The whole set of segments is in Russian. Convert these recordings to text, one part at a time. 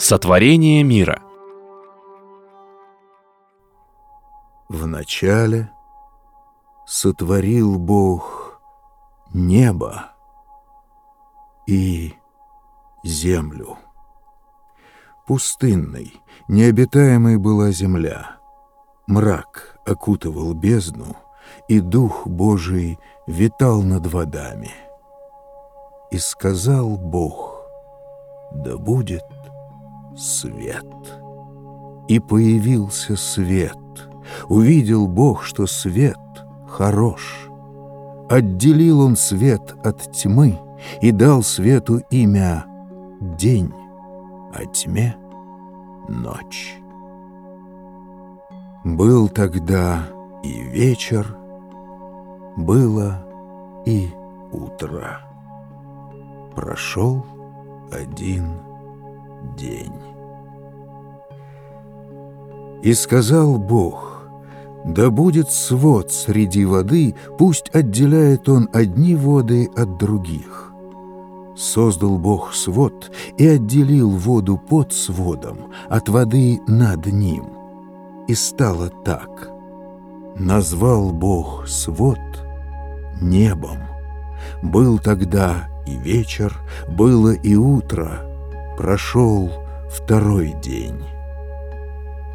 Сотворение мира Вначале сотворил Бог небо и землю. Пустынной, необитаемой была земля. Мрак окутывал бездну, и Дух Божий витал над водами. И сказал Бог, да будет свет. И появился свет. Увидел Бог, что свет хорош. Отделил он свет от тьмы и дал свету имя день, а тьме — ночь. Был тогда и вечер, было и утро. Прошел один день. И сказал Бог, да будет свод среди воды, пусть отделяет он одни воды от других Создал Бог свод и отделил воду под сводом от воды над ним. И стало так. Назвал Бог свод небом. Был тогда и вечер, было и утро, прошел второй день.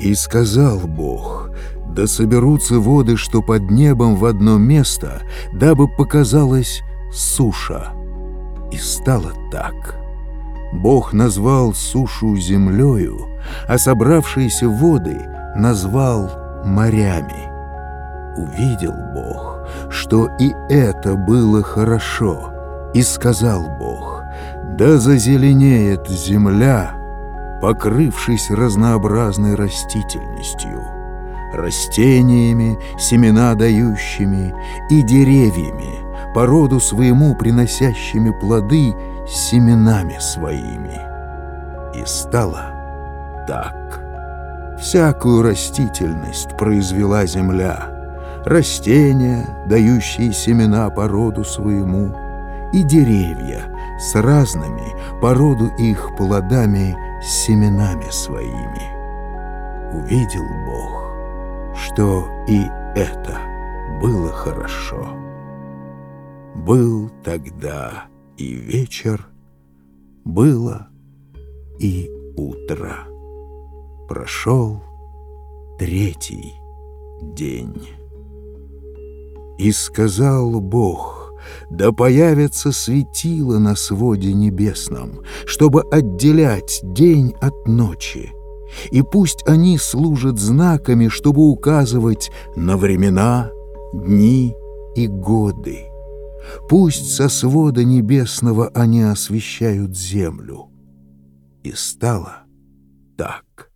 И сказал Бог, да соберутся воды, что под небом в одно место, дабы показалась суша. И стало так. Бог назвал сушу землею, а собравшиеся воды назвал морями. Увидел Бог, что и это было хорошо, и сказал Бог, «Да зазеленеет земля, покрывшись разнообразной растительностью, растениями, семена дающими и деревьями, по роду своему приносящими плоды семенами своими. И стало так. Всякую растительность произвела земля, растения, дающие семена по роду своему, и деревья с разными по роду их плодами семенами своими. Увидел Бог, что и это было хорошо. Был тогда и вечер, было и утро. Прошел третий день. И сказал Бог, да появится светило на своде небесном, чтобы отделять день от ночи, и пусть они служат знаками, чтобы указывать на времена, дни и годы. Пусть со свода небесного они освещают землю. И стало так.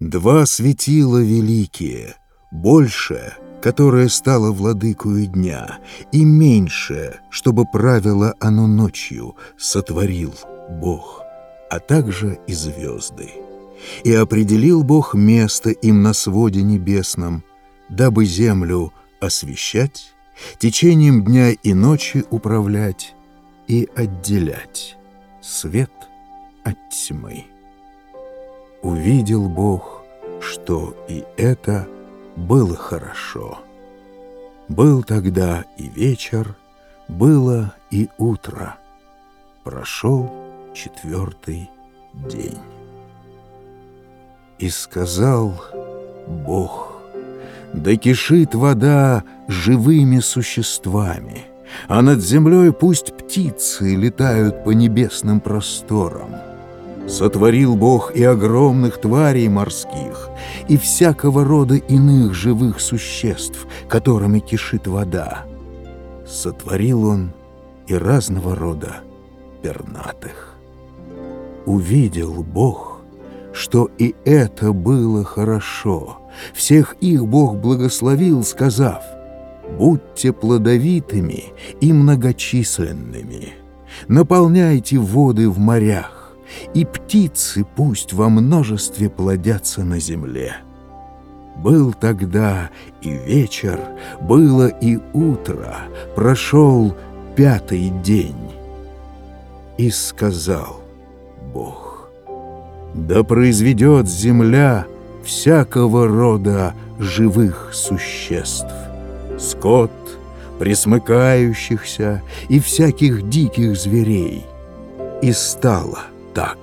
Два светила великие, большее, которое стало владыкою дня, и меньшее, чтобы правило оно ночью, сотворил Бог, а также и звезды. И определил Бог место им на своде небесном, дабы землю освещать течением дня и ночи управлять и отделять свет от тьмы. Увидел Бог, что и это было хорошо. Был тогда и вечер, было и утро. Прошел четвертый день. И сказал Бог, да кишит вода живыми существами, а над землей пусть птицы летают по небесным просторам. Сотворил Бог и огромных тварей морских, и всякого рода иных живых существ, которыми кишит вода. Сотворил Он и разного рода пернатых. Увидел Бог, что и это было хорошо — всех их Бог благословил, сказав, «Будьте плодовитыми и многочисленными, наполняйте воды в морях, и птицы пусть во множестве плодятся на земле». Был тогда и вечер, было и утро, прошел пятый день. И сказал Бог, Да произведет земля всякого рода живых существ, скот, присмыкающихся и всяких диких зверей. И стало так.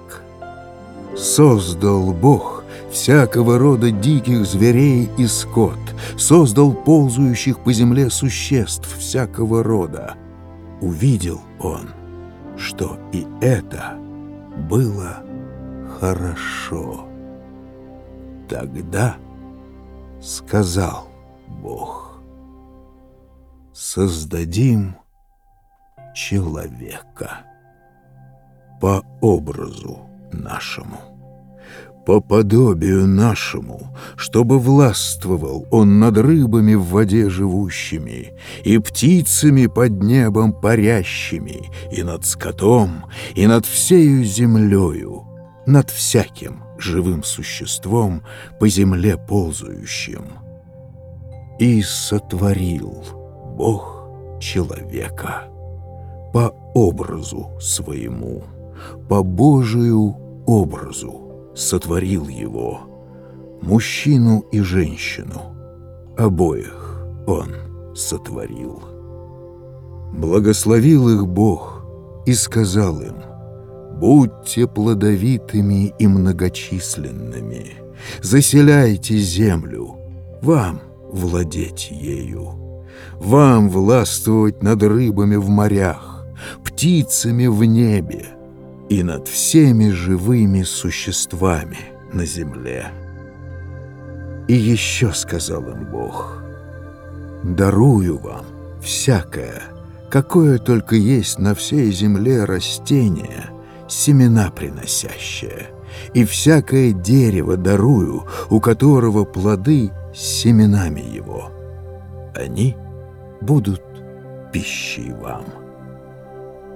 Создал Бог всякого рода диких зверей и скот, создал ползающих по земле существ всякого рода. Увидел он, что и это было хорошо. Тогда сказал Бог, создадим человека по образу нашему, по подобию нашему, чтобы властвовал он над рыбами в воде живущими, и птицами под небом парящими, и над скотом, и над всею землею, над всяким живым существом по земле ползающим. И сотворил Бог человека по образу своему, по Божию образу сотворил его, мужчину и женщину, обоих он сотворил. Благословил их Бог и сказал им — Будьте плодовитыми и многочисленными, заселяйте землю, вам владеть ею, вам властвовать над рыбами в морях, птицами в небе и над всеми живыми существами на земле. И еще сказал им Бог, «Дарую вам всякое, какое только есть на всей земле растение — семена приносящее, и всякое дерево дарую, у которого плоды с семенами его. Они будут пищей вам.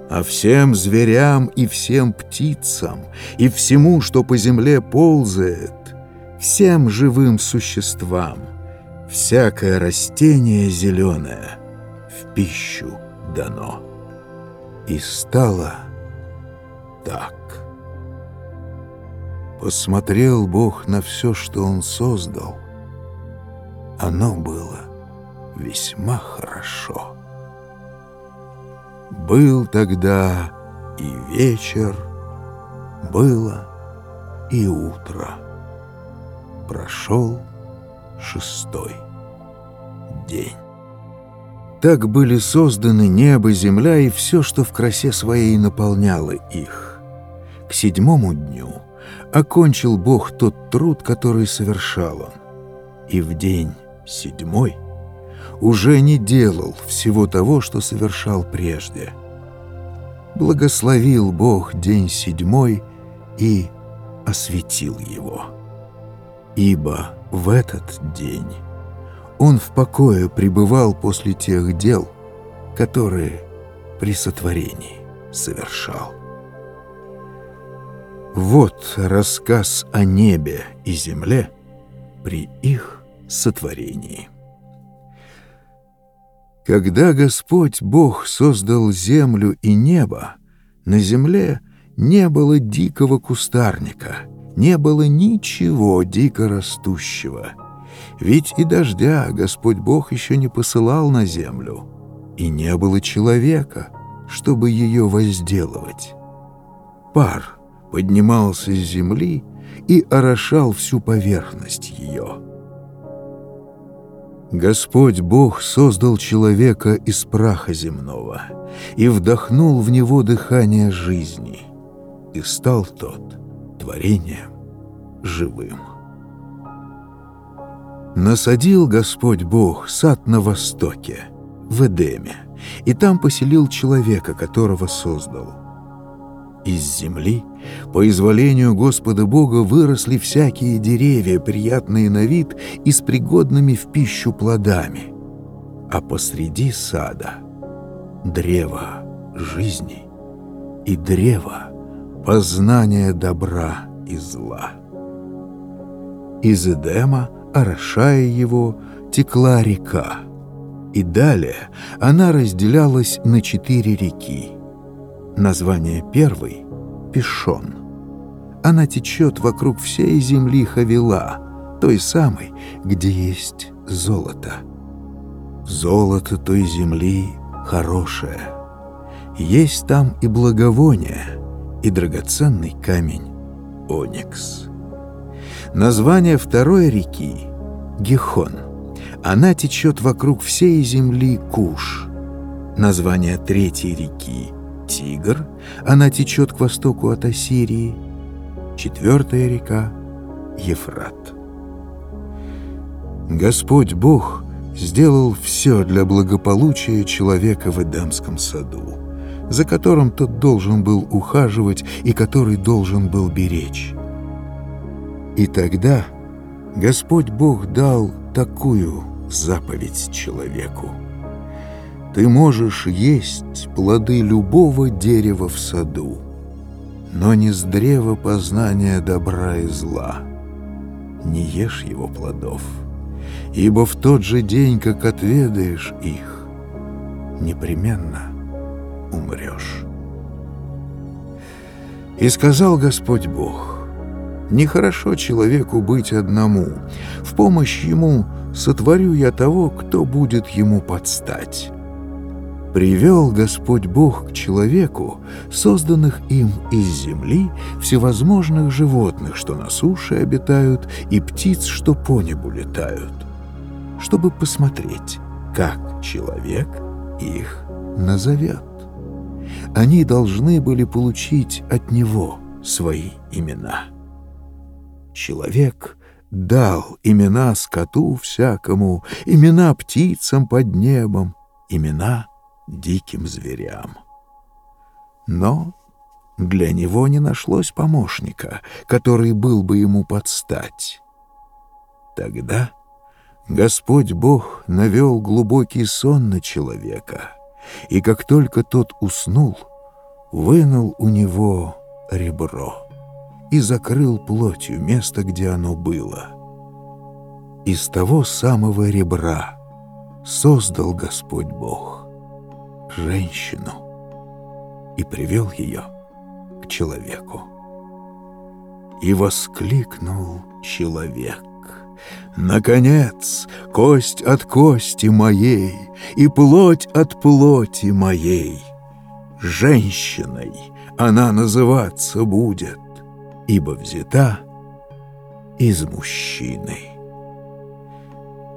А всем зверям и всем птицам, и всему, что по земле ползает, всем живым существам, всякое растение зеленое в пищу дано. И стало так. Посмотрел Бог на все, что Он создал. Оно было весьма хорошо. Был тогда и вечер, было и утро. Прошел шестой день. Так были созданы небо, земля и все, что в красе своей наполняло их. К седьмому дню окончил Бог тот труд, который совершал он. И в день седьмой уже не делал всего того, что совершал прежде. Благословил Бог день седьмой и осветил его. Ибо в этот день он в покое пребывал после тех дел, которые при сотворении совершал. Вот рассказ о небе и земле при их сотворении. Когда Господь Бог создал землю и небо, на земле не было дикого кустарника, не было ничего дико растущего. Ведь и дождя Господь Бог еще не посылал на землю, и не было человека, чтобы ее возделывать. Пар — поднимался с земли и орошал всю поверхность ее. Господь Бог создал человека из праха земного и вдохнул в него дыхание жизни, и стал тот творением живым. Насадил Господь Бог сад на востоке, в Эдеме, и там поселил человека, которого создал. Из земли – по изволению Господа Бога выросли всякие деревья, приятные на вид и с пригодными в пищу плодами. А посреди сада — древо жизни и древо познания добра и зла. Из Эдема, орошая его, текла река, и далее она разделялась на четыре реки. Название первой — Пишон, она течет вокруг всей земли Хавила, той самой, где есть золото. Золото той земли хорошее. Есть там и благовоние, и драгоценный камень Оникс. Название второй реки — Гихон. Она течет вокруг всей земли Куш. Название третьей реки — Тигр. Она течет к востоку от Ассирии. Четвертая река — Ефрат. Господь Бог сделал все для благополучия человека в Эдемском саду, за которым тот должен был ухаживать и который должен был беречь. И тогда Господь Бог дал такую заповедь человеку. Ты можешь есть плоды любого дерева в саду, но не с древа познания добра и зла. Не ешь его плодов, ибо в тот же день, как отведаешь их, непременно умрешь. И сказал Господь Бог — Нехорошо человеку быть одному. В помощь ему сотворю я того, кто будет ему подстать. Привел Господь Бог к человеку, созданных им из земли, всевозможных животных, что на суше обитают, и птиц, что по небу летают, чтобы посмотреть, как человек их назовет. Они должны были получить от него свои имена. Человек дал имена скоту всякому, имена птицам под небом, имена диким зверям. Но для него не нашлось помощника, который был бы ему подстать. Тогда Господь Бог навел глубокий сон на человека, и как только тот уснул, вынул у него ребро и закрыл плотью место, где оно было. Из того самого ребра создал Господь Бог женщину и привел ее к человеку. И воскликнул человек. «Наконец, кость от кости моей и плоть от плоти моей. Женщиной она называться будет, ибо взята из мужчины.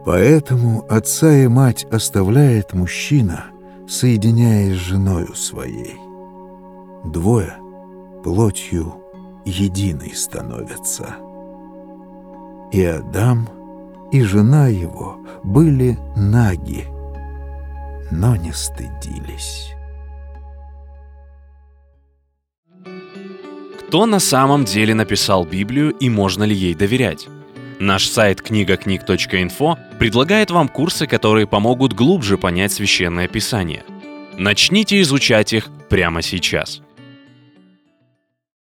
Поэтому отца и мать оставляет мужчина, соединяясь с женою своей. Двое плотью единой становятся. И Адам, и жена его были наги, но не стыдились. Кто на самом деле написал Библию и можно ли ей доверять? Наш сайт книгакниг.инфо предлагает вам курсы, которые помогут глубже понять священное писание. Начните изучать их прямо сейчас.